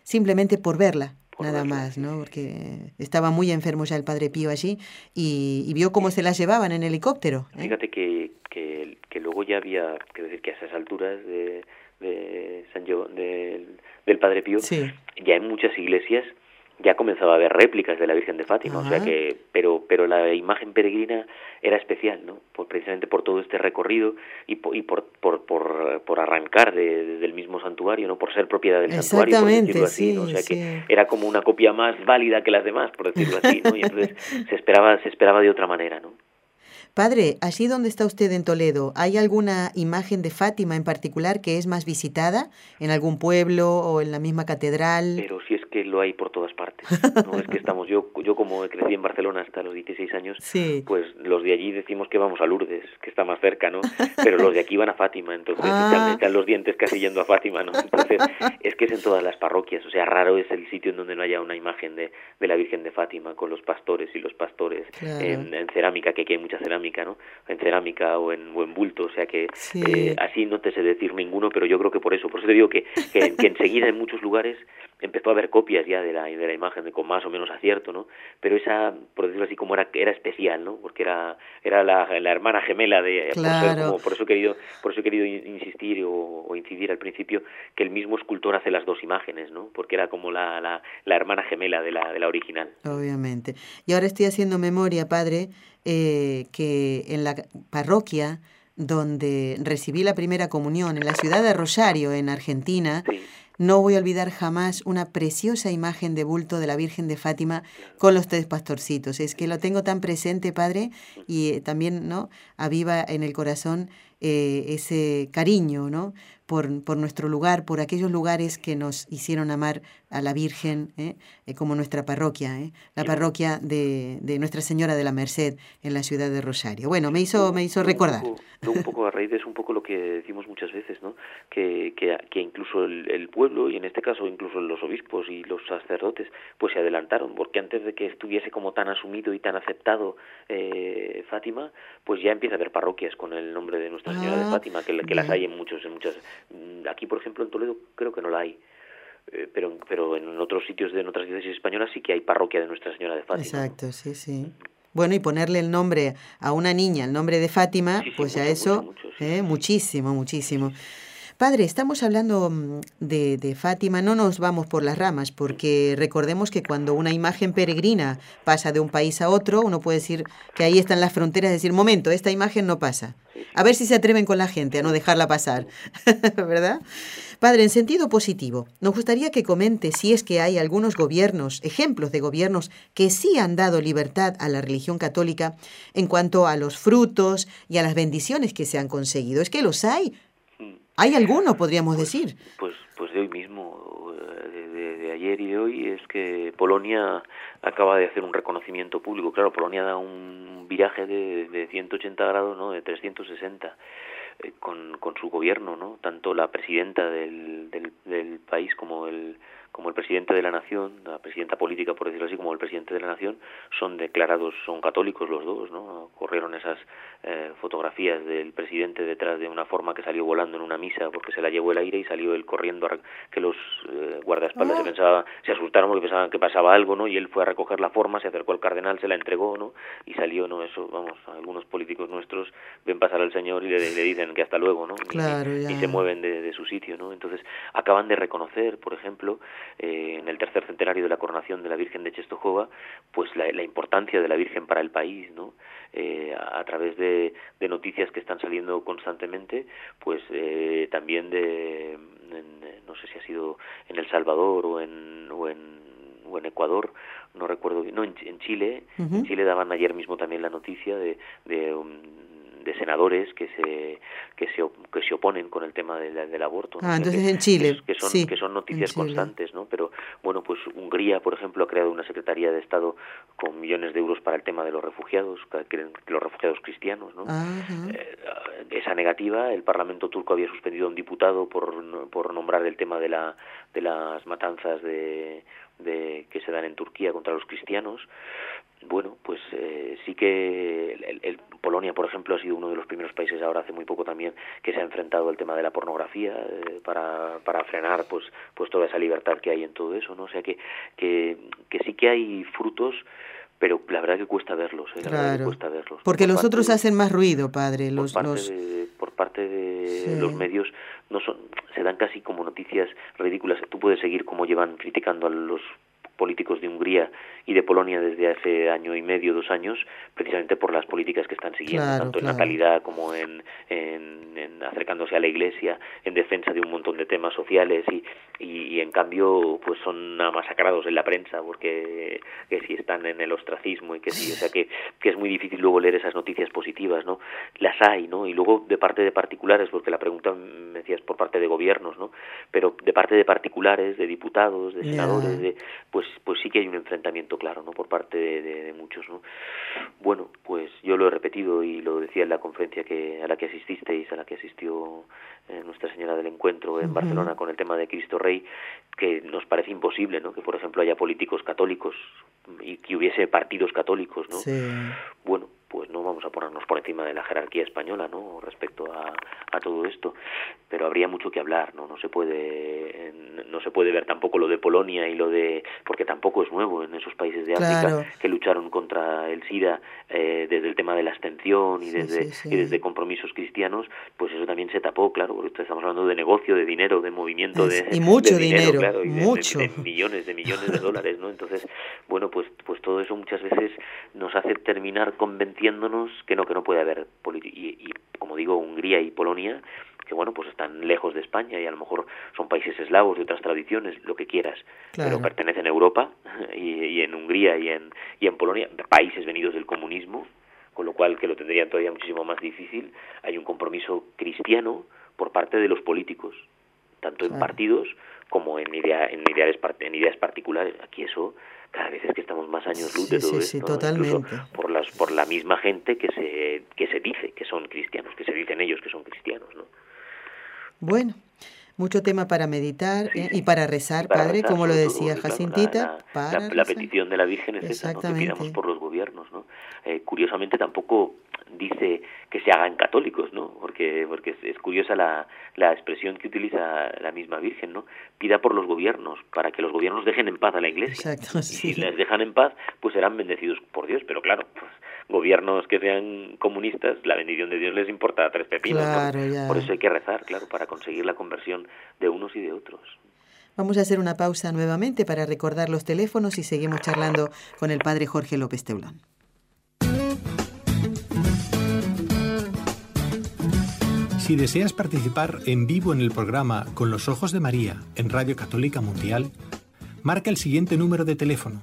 simplemente por verla, nada más, ¿no? Porque estaba muy enfermo ya el padre Pío allí y, vio cómo se las llevaban en helicóptero. ¿eh? Fíjate que, que, que, luego ya había, quiero decir que a esas alturas de, de San del, padre Pío, ya en muchas iglesias ya comenzaba a haber réplicas de la Virgen de Fátima, o sea que, pero, pero la imagen peregrina era especial, ¿no? Por, precisamente por todo este recorrido y por, y por, por, por, arrancar de, del mismo santuario, ¿no? Por ser propiedad del santuario, por decirlo así, ¿no? O sea que era como una copia más válida que las demás, por decirlo así, ¿no? Y entonces se esperaba, se esperaba de otra manera, ¿no? Padre, allí donde está usted en Toledo, ¿hay alguna imagen de Fátima en particular que es más visitada en algún pueblo o en la misma catedral? Pero si es que lo hay por todas partes. No es que estamos yo yo como crecí en Barcelona hasta los 16 años, pues los de allí decimos que vamos a Lourdes, que está más cerca, ¿no? Pero los de aquí van a Fátima, entonces ah. están, los dientes casi yendo a Fátima, ¿no? Entonces, es que es en todas las parroquias, o sea, raro es el sitio en donde no haya una imagen de, de la Virgen de Fátima con los pastores y los pastores en, en cerámica, que aquí hay mucha cerámica ¿no? En cerámica o en, o en bulto, o sea que eh, así no te sé decir ninguno, pero yo creo que por eso, por eso te digo que, que, que enseguida en muchos lugares empezó a haber copias ya de la, de la imagen con más o menos acierto, ¿no? Pero esa, por decirlo así, como era, era especial, ¿no? Porque era, era la, la hermana gemela de, por, eso he querido, por eso he querido insistir o, o, incidir al principio que el mismo escultor hace las dos imágenes, ¿no? Porque era como la, la, la hermana gemela de la, de la original. Obviamente. Y ahora estoy haciendo memoria, padre, eh, que en la parroquia donde recibí la primera comunión, en la ciudad de Rosario, en Argentina, no voy a olvidar jamás una preciosa imagen de bulto de la Virgen de Fátima con los tres pastorcitos. Es que lo tengo tan presente, Padre, y eh, también ¿no? aviva en el corazón eh, ese cariño, ¿no? Por, por, nuestro lugar, por aquellos lugares que nos hicieron amar a la Virgen, ¿eh? Eh, como nuestra parroquia, la parroquia de, de, Nuestra Señora de la Merced en la ciudad de Rosario. Bueno, me hizo, me hizo recordar. Un poco, un poco a raíz de eso, un poco lo que decimos muchas veces, ¿no? Que, que, que incluso el, el, pueblo, y en este caso incluso los obispos y los sacerdotes, pues se adelantaron, porque antes de que estuviese como tan asumido y tan aceptado Fátima, pues ya empieza a haber parroquias con el nombre de Nuestra Señora de ah, Fátima, que, que las hay en muchos, en muchas. Mm, aquí, por ejemplo, en Toledo creo que no la hay. Eh, pero, pero en otros sitios de en otras diócesis españolas sí que hay parroquia de Nuestra Señora de Fátima. Exacto, sí, sí. Bueno, y ponerle el nombre a una niña, el nombre de Fátima, pues ya eso, eh, muchísimo, muchísimo. Padre, estamos hablando mm, de, de, Fátima, no nos vamos por las ramas, porque recordemos que cuando una imagen peregrina pasa de un país a otro, uno puede decir que ahí están las fronteras, decir, momento, esta imagen no pasa. A ver si se atreven con la gente a no dejarla pasar, ¿verdad? Padre, en sentido positivo, nos gustaría que comente si es que hay algunos gobiernos, ejemplos de gobiernos que sí han dado libertad a la religión católica en cuanto a los frutos y a las bendiciones que se han conseguido. ¿Es que los hay? ¿Hay alguno, podríamos pues, decir? Pues, pues de hoy mismo, de, de, ayer y de hoy, es que Polonia acaba de hacer un reconocimiento público. Claro, Polonia da un viraje de, de 180 grados, ¿no? De 360 eh, con, con su gobierno, ¿no? Tanto la presidenta del, del, del país como el como el presidente de la nación, la presidenta política por decirlo así, como el presidente de la nación, son declarados, son católicos los dos, ¿no? Corrieron esas eh, fotografías del presidente detrás de una forma que salió volando en una misa porque se la llevó el aire y salió él corriendo a que los eh, guardaespaldas se ah. pensaba, se asustaron porque pensaban que pasaba algo, ¿no? Y él fue a recoger la forma, se acercó al cardenal, se la entregó, ¿no? Y salió, ¿no? Eso, vamos, algunos políticos nuestros ven pasar al Señor y le, le dicen que hasta luego, ¿no? y, se mueven de, de su sitio, ¿no? Entonces acaban de reconocer, por ejemplo, eh, en el tercer centenario de la coronación de la Virgen de Czestochowa, pues la, la importancia de la Virgen para el país, ¿no? Eh, a, través de, de, noticias que están saliendo constantemente, pues eh, también de, no sé si ha sido en El Salvador o en, o en, o en Ecuador, no recuerdo no, en, en Chile, en Chile daban ayer mismo también la noticia de, de um, de senadores que se que se que se oponen con el tema del, del aborto ah entonces en Chile que, son que son noticias constantes no pero bueno pues Hungría por ejemplo ha creado una secretaría de Estado con millones de euros para el tema de los refugiados los refugiados cristianos no eh, esa negativa el Parlamento turco había suspendido a un diputado por por nombrar el tema de la de las matanzas de de que se dan en Turquía contra los cristianos bueno, pues eh, sí que el, Polonia, por ejemplo, ha sido uno de los primeros países ahora hace muy poco también que se ha enfrentado al tema de la pornografía eh, para, para frenar pues pues toda esa libertad que hay en todo eso, ¿no? O sea que que, que sí que hay frutos pero la verdad que cuesta verlos, ¿eh? claro. cuesta verlos. Porque los otros hacen más ruido, padre. Los, por parte los... de, por parte de los medios no son, se dan casi como noticias ridículas. Tú puedes seguir como llevan criticando a los políticos de Hungría y de Polonia desde hace año y medio, dos años, precisamente por las políticas que están siguiendo, tanto en natalidad como en, en, acercándose a la Iglesia, en defensa de un montón de temas sociales y, y, en cambio pues son masacrados en la prensa porque que si están en el ostracismo y que sí, o sea que, que es muy difícil luego leer esas noticias positivas, ¿no? Las hay, ¿no? Y luego de parte de particulares, porque la pregunta me decías por parte de gobiernos, ¿no? Pero de parte de particulares, de diputados, de senadores, de, pues pues sí que hay un enfrentamiento claro no por parte de, de, muchos no bueno pues yo lo he repetido y lo decía en la conferencia que a la que asististeis a la que asistió eh, Nuestra Señora del Encuentro en Barcelona con el tema de Cristo Rey que nos parece imposible no que por ejemplo haya políticos católicos y que hubiese partidos católicos no sí. bueno pues no vamos a ponernos por encima de la jerarquía española no respecto a, a todo esto. Pero habría mucho que hablar no no se puede no se puede ver tampoco lo de Polonia y lo de porque tampoco es nuevo en esos países de África claro. que lucharon contra el SIDA eh, desde el tema de la abstención y Sí, desde sí, sí. y desde compromisos cristianos pues eso también se tapó claro porque estamos hablando de negocio de dinero de movimiento de y mucho de dinero, claro, y de- de- de millones de millones de dólares no entonces bueno pues pues todo eso muchas veces nos hace terminar convenciéndonos que no que no puede haber y, y como digo Hungría y Polonia que bueno, pues están lejos de España y a lo mejor son países eslavos de otras tradiciones, lo que quieras, pero pertenecen a Europa y, en Hungría y en, y en Polonia, países venidos del comunismo, con lo cual que lo tendrían todavía muchísimo más difícil, hay un compromiso cristiano por parte de los políticos, tanto en partidos como en, idea, en, ideas, en ideas particulares. Aquí eso cada vez es que estamos más años luz de todo esto, sí, totalmente. por las por la misma gente que se que se dice que son cristianos, que se dicen ellos que son cristianos, ¿no? Bueno, mucho tema para meditar ¿eh? y para rezar, padre, como lo decía Jacintita. la, petición de la Virgen es esa, ¿no? que pidamos por los gobiernos. ¿no? Eh, curiosamente tampoco dice que se hagan católicos, ¿no? Porque, porque es, curiosa la, la expresión que utiliza la misma Virgen, ¿no? Pida por los gobiernos, para que los gobiernos dejen en paz a la Iglesia. Exacto, sí. Y si les dejan en paz, pues serán bendecidos por Dios. Pero claro, pues, gobiernos que sean comunistas, la bendición de Dios les importa a tres pepinos. Por eso hay que rezar, claro, para conseguir la conversión de unos y de otros. Vamos a hacer una pausa nuevamente para recordar los teléfonos y seguimos charlando con el padre Jorge López Teulón. Si deseas participar en vivo en el programa Con los Ojos de María en Radio Católica Mundial, marca el siguiente número de teléfono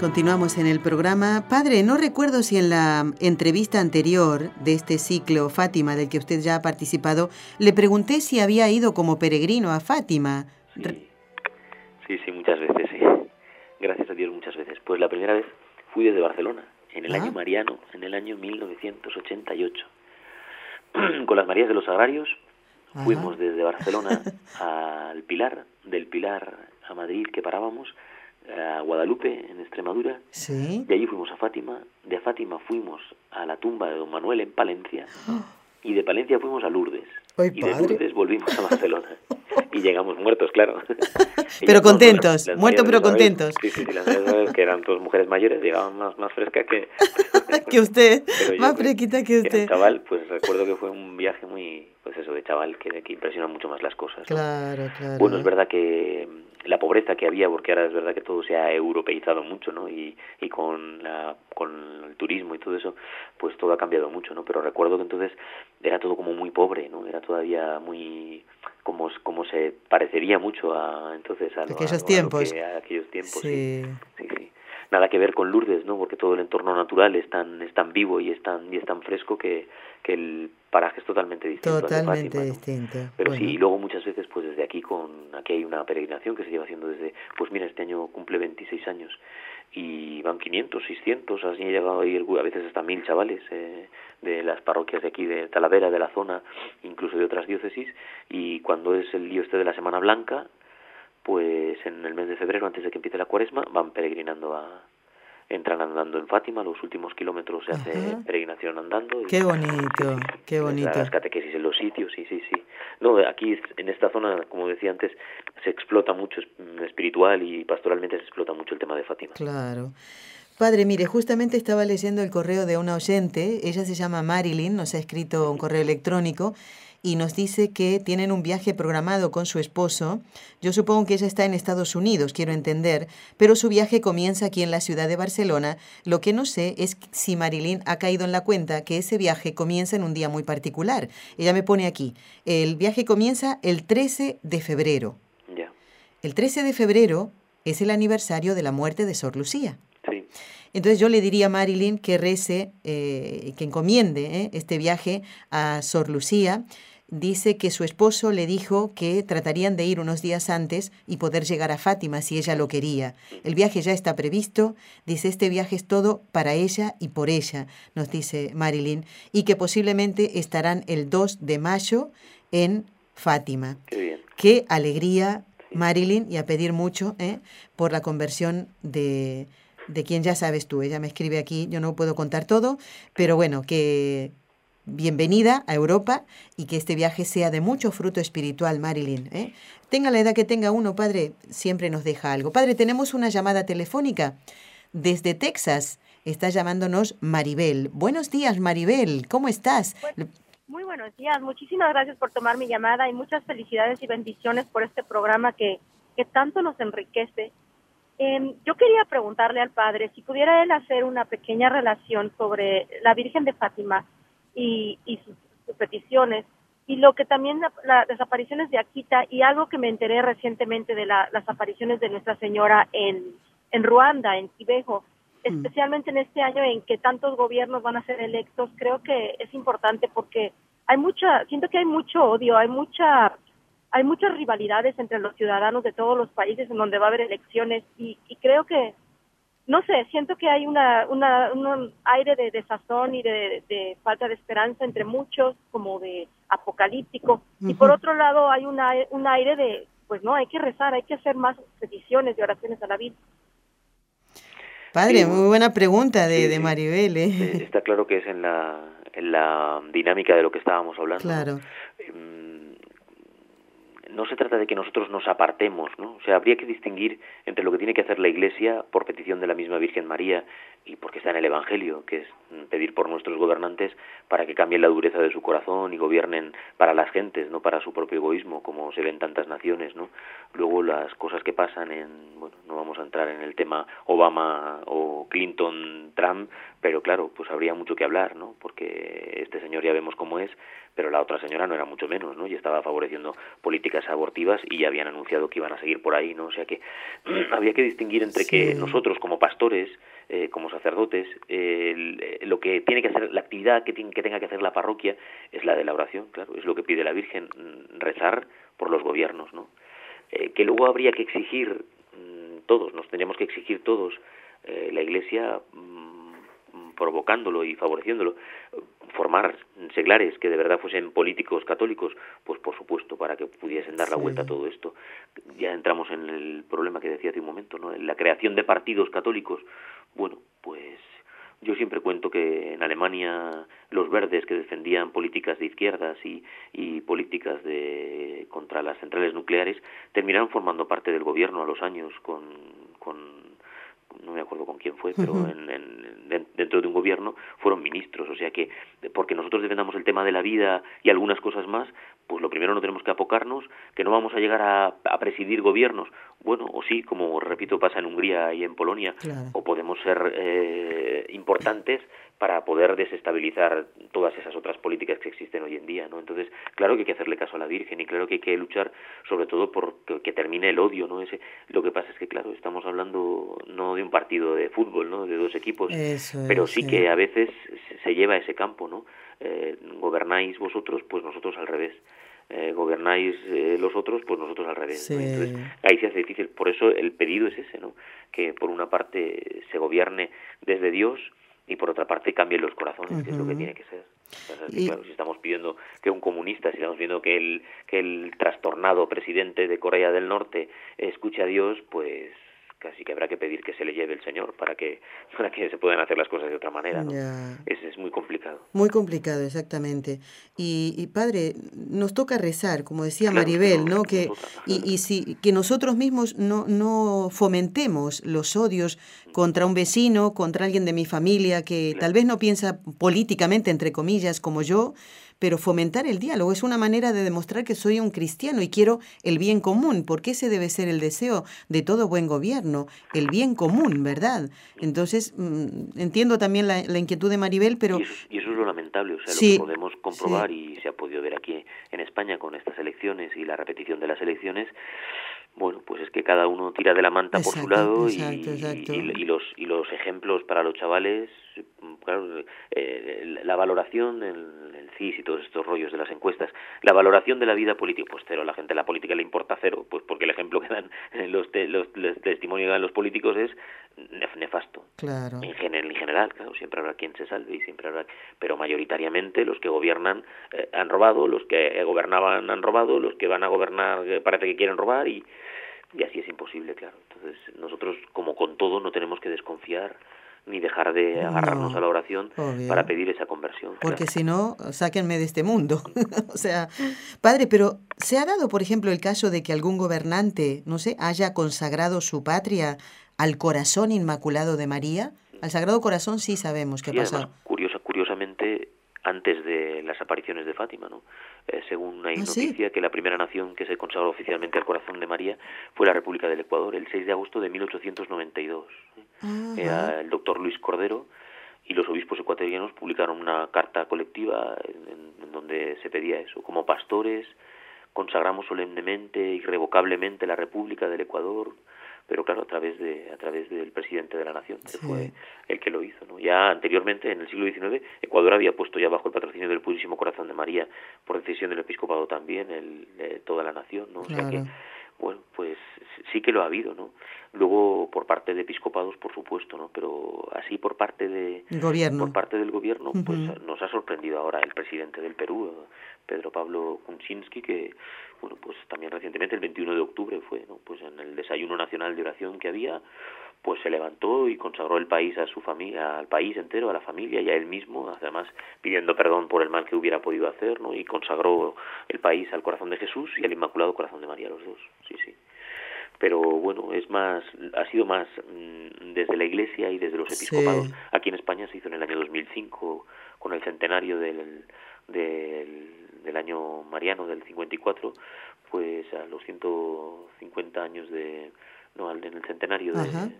Continuamos en el programa. Padre, no recuerdo si en la entrevista anterior de este ciclo Fátima del que usted ya ha participado, le pregunté si había ido como peregrino a Fátima. Sí, sí, muchas veces, sí. Gracias a Dios muchas veces. Pues la primera vez fui desde Barcelona, en el año ah. mariano, en el año 1988. Con las Marías de los Agrarios fuimos desde Barcelona al Pilar, del Pilar a Madrid que parábamos a Guadalupe, en Extremadura. ¿Sí? De allí fuimos a Fátima. De Fátima fuimos a la tumba de don Manuel en Palencia. Y de Palencia fuimos a Lourdes. y de Lourdes volvimos a Barcelona. y llegamos muertos, claro. pero contentos, muertos pero contentos. Sí, sí, sí, las que eran todas mujeres mayores, llegaban más, más frescas que... que usted, más fresquita que usted. chaval, pues recuerdo que fue un viaje muy, pues eso, de chaval, que, que impresiona mucho más las cosas. Claro, claro. Bueno, es verdad que la pobreza que había, porque ahora es verdad que todo se ha europeizado mucho, ¿no? Y, y con, la, con el turismo y todo eso, pues todo ha cambiado mucho, ¿no? Pero recuerdo que entonces era todo como muy pobre, ¿no? Era todavía muy como, como se parecería mucho a entonces a, aquellos tiempos. aquellos tiempos, sí. sí, sí. Nada que ver con Lourdes, ¿no? Porque todo el entorno natural es tan, es tan vivo y es tan, y es tan fresco que, que el paraje es totalmente distinto. Totalmente distinto. Pero sí, y luego muchas veces, pues desde aquí, con aquí hay una peregrinación que se lleva haciendo desde, pues mira, este año cumple 26 años y van 500, 600, así ha llegado ahí a veces hasta mil chavales eh, de las parroquias de aquí de Talavera, de la zona, incluso de otras diócesis, y cuando es el día este de la Semana Blanca, pues en el mes de febrero, antes de que empiece la cuaresma, van peregrinando a, entran andando en Fátima, los últimos kilómetros se hace peregrinación andando. qué bonito, qué bonito. Las catequesis en los sitios, sí, sí, sí. No, aquí en esta zona, como decía antes, se explota mucho espiritual y pastoralmente se explota mucho el tema de Fátima. Claro. Padre, mire, justamente estaba leyendo el correo de una oyente, ella se llama Marilyn, nos ha escrito un correo electrónico y nos dice que tienen un viaje programado con su esposo. Yo supongo que ella está en Estados Unidos, quiero entender, pero su viaje comienza aquí en la ciudad de Barcelona. Lo que no sé es si Marilyn ha caído en la cuenta que ese viaje comienza en un día muy particular. Ella me pone aquí, el viaje comienza el 13 de febrero. El 13 de febrero es el aniversario de la muerte de Sor Lucía. Entonces yo le diría a Marilyn que rece, eh, que encomiende eh, este viaje a Sor Lucía dice que su esposo le dijo que tratarían de ir unos días antes y poder llegar a Fátima si ella lo quería. El viaje ya está previsto, dice este viaje es todo para ella y por ella, nos dice Marilyn, y que posiblemente estarán el 2 de mayo en Fátima. Qué, alegría, Marilyn, y a pedir mucho ¿eh? por la conversión de, de quien ya sabes tú, ella me escribe aquí, yo no puedo contar todo, pero bueno, que bienvenida a Europa y que este viaje sea de mucho fruto espiritual, Marilyn. ¿eh? Tenga la edad que tenga uno, padre, siempre nos deja algo. Padre, tenemos una llamada telefónica desde Texas. Está llamándonos Maribel. Buenos días, Maribel. ¿Cómo estás? muy buenos días. Muchísimas gracias por tomar mi llamada y muchas felicidades y bendiciones por este programa que, que tanto nos enriquece. Em, yo quería preguntarle al padre si pudiera él hacer una pequeña relación sobre la Virgen de Fátima y, sus, peticiones y lo que también las apariciones de Akita y algo que me enteré recientemente de las apariciones de Nuestra Señora en, en Ruanda, en Tibejo, mm. especialmente en este año en que tantos gobiernos van a ser electos, creo que es importante porque hay mucha, siento que hay mucho odio, hay mucha hay muchas rivalidades entre los ciudadanos de todos los países en donde va a haber elecciones y, y creo que no sé, siento que hay una, una, un aire de desazón y de, falta de esperanza entre muchos, como de apocalíptico. Y por otro lado hay una, un aire de, pues no, hay que rezar, hay que hacer más peticiones y oraciones a la vida. Padre, muy buena pregunta de, de Maribel. ¿eh? ¿eh? Está claro que es en la, en la dinámica de lo que estábamos hablando. Claro. Em, no se trata de que nosotros nos apartemos, ¿no? O sea, habría que distinguir entre lo que tiene que hacer la Iglesia por petición de la misma Virgen María y porque está en el Evangelio, que es pedir por nuestros gobernantes para que cambien la dureza de su corazón y gobiernen para las gentes, no para su propio egoísmo, como se ve en tantas naciones, ¿no? Luego las cosas que pasan en, bueno, no vamos a entrar en el tema Obama o Clinton, Trump, pero claro, pues habría mucho que hablar, ¿no? Porque este señor ya vemos cómo es, pero la otra señora no era mucho menos, ¿no? Y estaba favoreciendo políticas abortivas y ya habían anunciado que iban a seguir por ahí, ¿no? O sea que había que distinguir entre que nosotros como pastores, eh, como sacerdotes, eh, lo que tiene que hacer, la actividad que, tiene, que tenga que hacer la parroquia es la de la oración, claro, es lo que pide la Virgen, mm, rezar por los gobiernos, ¿no? Eh, que luego habría que exigir mm, todos, nos tendríamos que exigir todos, la Iglesia mm, provocándolo y favoreciéndolo, formar seglares que de verdad fuesen políticos católicos, pues por supuesto, para que pudiesen dar la vuelta a todo esto. Ya entramos en el problema que decía hace un momento, ¿no? En la creación de partidos católicos, bueno, pues yo siempre cuento que en Alemania los verdes que defendían políticas de izquierdas y, y políticas de contra las centrales nucleares terminaron formando parte del gobierno a los años con, con no me acuerdo con quién fue, pero en, dentro de un gobierno fueron ministros, o sea que porque nosotros defendamos el tema de la vida y algunas cosas más, pues lo primero no tenemos que apocarnos, que no vamos a llegar a, a presidir gobiernos, bueno, o sí, como repito pasa en Hungría y en Polonia, o podemos ser eh, importantes para poder desestabilizar todas esas otras políticas que existen hoy en día, ¿no? Entonces, claro que hay que hacerle caso a la Virgen y claro que hay que luchar sobre todo por que, termine el odio, ¿no? Ese, lo que pasa es que, claro, estamos hablando no de un partido de fútbol, ¿no? De dos equipos, pero sí, que a veces se lleva a ese campo, ¿no? Eh, gobernáis vosotros, pues nosotros al revés. Eh, gobernáis eh, los otros, pues nosotros al revés. Entonces, ahí se hace difícil. Por eso el pedido es ese, ¿no? Que por una parte se gobierne desde Dios y por otra parte cambien los corazones, que es lo que tiene que ser. claro, si estamos pidiendo que un comunista, si estamos viendo que el, que el trastornado presidente de Corea del Norte escuche a Dios, pues casi que habrá que pedir que se le lleve el Señor para que, para que se puedan hacer las cosas de otra manera. ¿no? Es, es, muy complicado. Muy complicado, exactamente. Y, y, Padre, nos toca rezar, como decía Maribel, ¿no? Que, y, y si, que nosotros mismos no, no fomentemos los odios contra un vecino, contra alguien de mi familia que tal vez no piensa políticamente, entre comillas, como yo, pero fomentar el diálogo es una manera de demostrar que soy un cristiano y quiero el bien común, porque ese debe ser el deseo de todo buen gobierno, el bien común, ¿verdad? Entonces, mm, entiendo también la, inquietud de Maribel, pero... Y eso, es lo lamentable, o sea, lo que podemos comprobar y se ha podido ver aquí en España con estas elecciones y la repetición de las elecciones, bueno, pues es que cada uno tira de la manta por su lado y, Y, los y los ejemplos para los chavales, claro, eh, la valoración, el, el, CIS y todos estos rollos de las encuestas, la valoración de la vida política, pues cero, la gente la política le importa cero, pues porque el ejemplo que dan los, los, los testimonios que dan los políticos es nefasto. Claro. En, general, en general, claro, siempre habrá quien se salve y siempre habrá, pero mayoritariamente los que gobiernan eh, han robado, los que gobernaban han robado, los que van a gobernar eh, parece que quieren robar y y así es imposible, claro. Entonces, nosotros, como con todo, no tenemos que desconfiar ni dejar de agarrarnos a la oración para pedir esa conversión. Porque si no, sáquenme de este mundo. o sea, padre, pero ¿se ha dado, por ejemplo, el caso de que algún gobernante, no sé, haya consagrado su patria al corazón inmaculado de María? Al Sagrado Corazón sí sabemos qué pasa. Curiosa, curiosamente, antes de las apariciones de Fátima, ¿no? Eh, según hay ¿Ah, noticia que la primera nación que se consagró oficialmente al corazón de María fue la República del Ecuador, el 6 de agosto de 1892. Era el doctor Luis Cordero y los obispos ecuatorianos publicaron una carta colectiva en, donde se pedía eso, como pastores consagramos solemnemente, irrevocablemente la República del Ecuador, pero claro, a través de a través del presidente de la nación, que fue el que lo hizo. ¿no? Ya anteriormente, en el siglo XIX, Ecuador había puesto ya bajo el patrocinio del Purísimo Corazón de María, por decisión del episcopado también, el, toda la nación. ¿no? O sea que, bueno, pues sí que lo ha habido, ¿no? Luego por parte de episcopados, por supuesto, ¿no? Pero así por parte de gobierno. por parte del gobierno, pues nos ha sorprendido ahora el presidente del Perú, Pedro Pablo Kuczynski, que bueno, pues también recientemente el 21 de octubre fue, ¿no? Pues en el desayuno nacional de oración que había, pues se levantó y consagró el país a su familia, al país entero, a la familia y a él mismo, además pidiendo perdón por el mal que hubiera podido hacer, ¿no? Y consagró el país al corazón de Jesús y al Inmaculado Corazón de María, los dos. Sí, sí. Pero bueno, es más, ha sido más mm, desde la Iglesia y desde los episcopados. Aquí en España se hizo en el año 2005 con el centenario del, del del año mariano del 54, pues a los 150 años de, no, en el centenario de,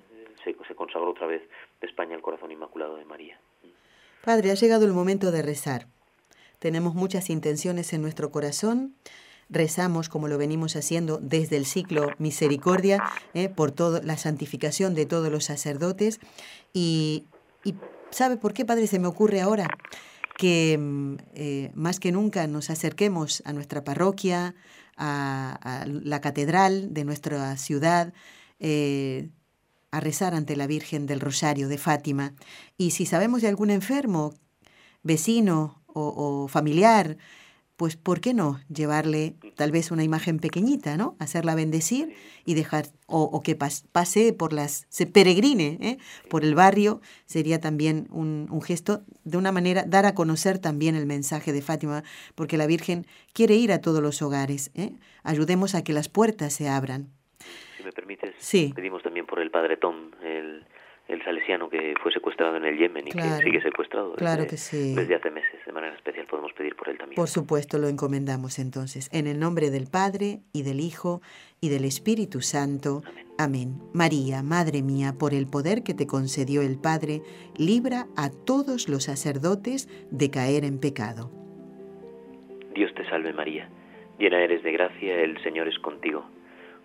se, se consagró otra vez España el corazón inmaculado de María. Padre, ha llegado el momento de rezar. Tenemos muchas intenciones en nuestro corazón. Rezamos como lo venimos haciendo desde el ciclo Misericordia eh, por toda la santificación de todos los sacerdotes. Y, y ¿sabe por qué, Padre, se me ocurre ahora? que mm, eh, más que nunca nos acerquemos a nuestra parroquia, a, la catedral de nuestra ciudad, eh, a rezar ante la Virgen del Rosario de Fátima. Y si sabemos de algún enfermo, vecino o familiar pues ¿por qué no llevarle tal vez una imagen pequeñita, ¿no? Hacerla bendecir y dejar, o, que pase por las, se peregrine ¿eh? por el barrio, sería también un, gesto, de una manera, dar a conocer también el mensaje de Fátima, porque la Virgen quiere ir a todos los hogares, ¿eh? ayudemos a que las puertas se abran. Si me permites, sí. pedimos también por el Padre Tom, el el salesiano que fue secuestrado en el Yemen y que sigue secuestrado claro desde, que sí. desde hace meses. De manera especial podemos pedir por él también. Por supuesto, lo encomendamos entonces. En el nombre del Padre y del Hijo y del Espíritu Santo. Amén. María, Madre mía, por el poder que te concedió el Padre, libra a todos los sacerdotes de caer en pecado. Dios te salve María, llena eres de gracia, el Señor es contigo.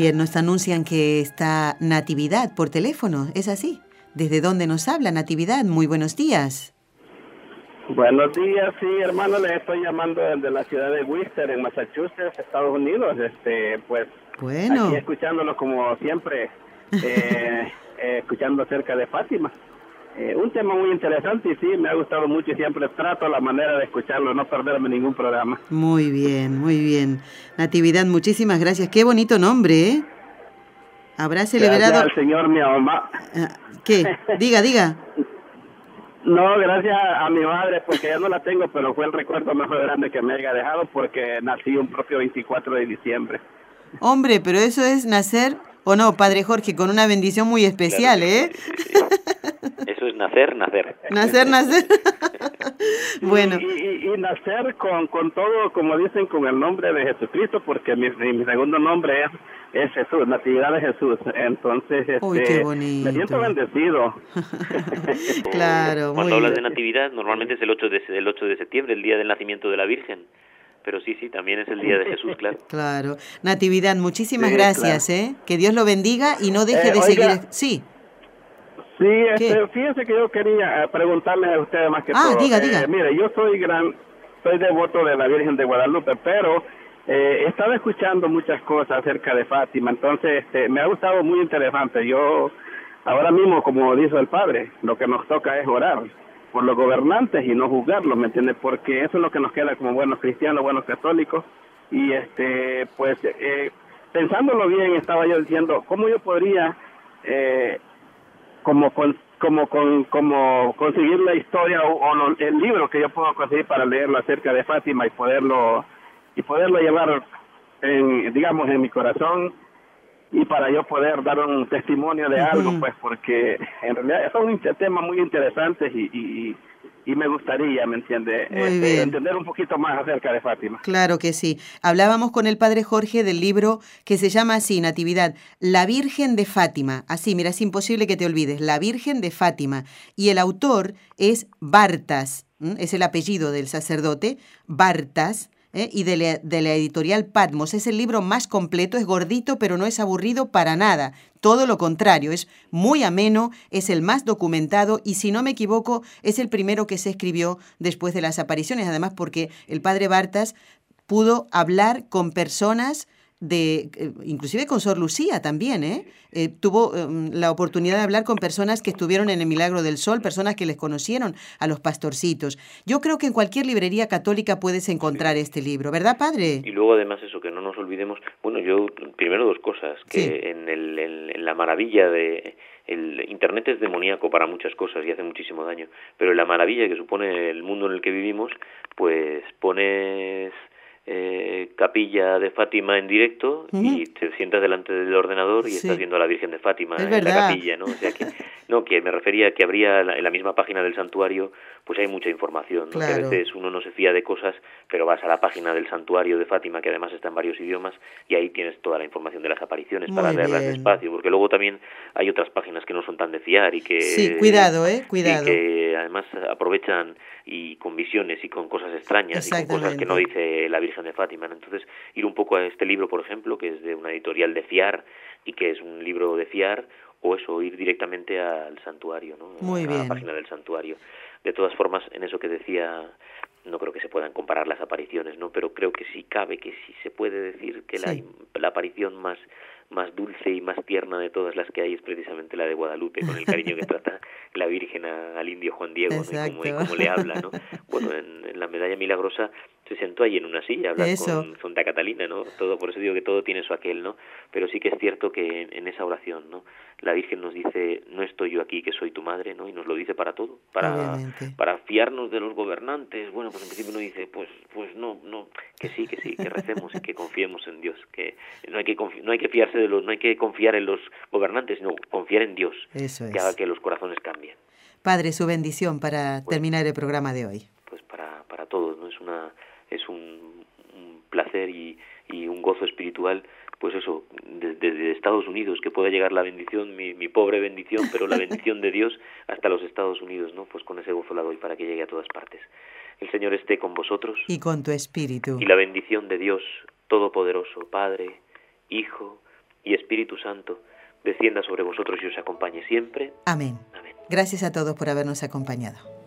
Bien, nos anuncian que está Natividad por teléfono, ¿es así? ¿Desde dónde nos habla Natividad? Muy buenos días. Buenos días, sí, hermano, le estoy llamando desde la ciudad de Worcester, en Massachusetts, Estados Unidos. Este, pues, bueno. aquí escuchándolo como siempre, eh, eh, escuchando acerca de Fátima. Eh, un tema muy interesante y sí, me ha gustado mucho y siempre trato la manera de escucharlo, no perderme ningún programa. Muy bien, muy bien. Natividad, muchísimas gracias. Qué bonito nombre, ¿eh? Habrá celebrado... al señor mi mamá. Ah, ¿Qué? Diga, diga. No, gracias a mi madre, porque ya no la tengo, pero fue el recuerdo más grande que me haya dejado porque nací un propio 24 de diciembre. Hombre, pero eso es nacer, o no, Padre Jorge, con una bendición muy especial, ¿eh? Eso es nacer, nacer. Nacer, nacer. bueno. Y, nacer con, con todo, como dicen, con el nombre de Jesucristo, porque mi, mi segundo nombre es es Jesús, Natividad de Jesús. Entonces, este, me siento bendecido. claro, Cuando hablas de Natividad, normalmente es el 8 de, el 8 de septiembre, el día del nacimiento de la Virgen. Pero sí, sí, también es el día de Jesús, claro. Claro. Natividad, muchísimas gracias, ¿eh? Que Dios lo bendiga y no deje eh, de seguir. Sí. Sí, este, fíjese que yo quería eh, preguntarle a ustedes más que ah, todo. diga, eh, diga. Mire, yo soy gran, soy devoto de la Virgen de Guadalupe, pero eh, he estado escuchando muchas cosas acerca de Fátima, entonces este, me ha gustado muy interesante. Yo, ahora mismo, como dice el padre, lo que nos toca es orar por los gobernantes y no juzgarlos, ¿me entiendes? Porque eso es lo que nos queda como buenos cristianos, buenos católicos. Y este, pues, eh, pensándolo bien, estaba yo diciendo, ¿cómo yo podría, eh, como, como, con, como conseguir la historia o, o, el libro que yo puedo conseguir para leerlo acerca de Fátima y poderlo y poderlo llevar, en, digamos, en mi corazón y para yo poder dar un testimonio de algo, pues porque en realidad son temas muy interesantes y, y, y me gustaría, ¿me entiende? Este, entender un poquito más acerca de Fátima. Claro que sí. Hablábamos con el padre Jorge del libro que se llama así, Natividad, La Virgen de Fátima. Así, mira, es imposible que te olvides, La Virgen de Fátima. Y el autor es Bartas, es el apellido del sacerdote, Bartas ¿eh? y de la, editorial Patmos. Es el libro más completo, es gordito, pero no es aburrido para nada. Todo lo contrario, es muy ameno, es el más documentado y si no me equivoco, es el primero que se escribió después de las apariciones, además porque el padre Bartas pudo hablar con personas de, eh, inclusive con Sor Lucía también, ¿eh? eh tuvo em, la oportunidad de hablar con personas que estuvieron en el Milagro del Sol, personas que les conocieron a los pastorcitos. Yo creo que en cualquier librería católica puedes encontrar este libro, ¿verdad, padre? Y luego además eso, que no nos olvidemos, bueno, yo primero dos cosas, que en, el, en, la maravilla de... El Internet es demoníaco para muchas cosas y hace muchísimo daño, pero en la maravilla que supone el mundo en el que vivimos, pues pones eh, capilla de Fátima en directo y te sientas delante del ordenador y estás viendo a la Virgen de Fátima en la capilla, ¿no? O sea que, no, que me refería que habría en la misma página del santuario, pues hay mucha información, ¿no? Que a veces uno no se fía de cosas, pero vas a la página del santuario de Fátima, que además está en varios idiomas, y ahí tienes toda la información de las apariciones para leerlas despacio, porque luego también hay otras páginas que no son tan de fiar y que... Sí, cuidado, ¿eh? Cuidado. Y que además aprovechan y con visiones y con cosas extrañas y con cosas que no dice la Virgen de Fátima. Entonces, ir un poco a este libro, por ejemplo, que es de una editorial de fiar y que es un libro de fiar, o eso, ir directamente al santuario, ¿no? Muy a la página del santuario. De todas formas, en eso que decía no creo que se puedan comparar las apariciones, ¿no? Pero creo que sí cabe, que sí se puede decir que la, la aparición más más dulce y más tierna de todas las que hay es precisamente la de Guadalupe, con el cariño que trata la Virgen al indio Juan Diego, ¿no? y, cómo, le habla, ¿no? Bueno, en, la medalla milagrosa se sentó ahí en una silla a hablar con Santa Catalina, ¿no? Todo, por eso digo que todo tiene su aquel, ¿no? Pero sí que es cierto que en, esa oración, ¿no? La Virgen nos dice, no estoy yo aquí, que soy tu madre, ¿no? Y nos lo dice para todo, para, para fiarnos de los gobernantes. Bueno, pues en principio uno dice, pues, pues no, no, que sí, que sí, que recemos y que confiemos en Dios, que no hay que, no hay que fiarse de los, no hay que confiar en los gobernantes, sino confiar en Dios, que haga que los corazones cambien. Padre, su bendición para terminar el programa de hoy. Pues para, para todos, ¿no? Es una es un, placer y, un gozo espiritual pues eso, desde, Estados Unidos, que pueda llegar la bendición, mi, mi, pobre bendición, pero la bendición de Dios hasta los Estados Unidos, ¿no? Pues con ese gozo la doy para que llegue a todas partes. El Señor esté con vosotros. Y con tu espíritu. Y la bendición de Dios Todopoderoso, Padre, Hijo y Espíritu Santo, descienda sobre vosotros y os acompañe siempre. Amén. Amén. Gracias a todos por habernos acompañado.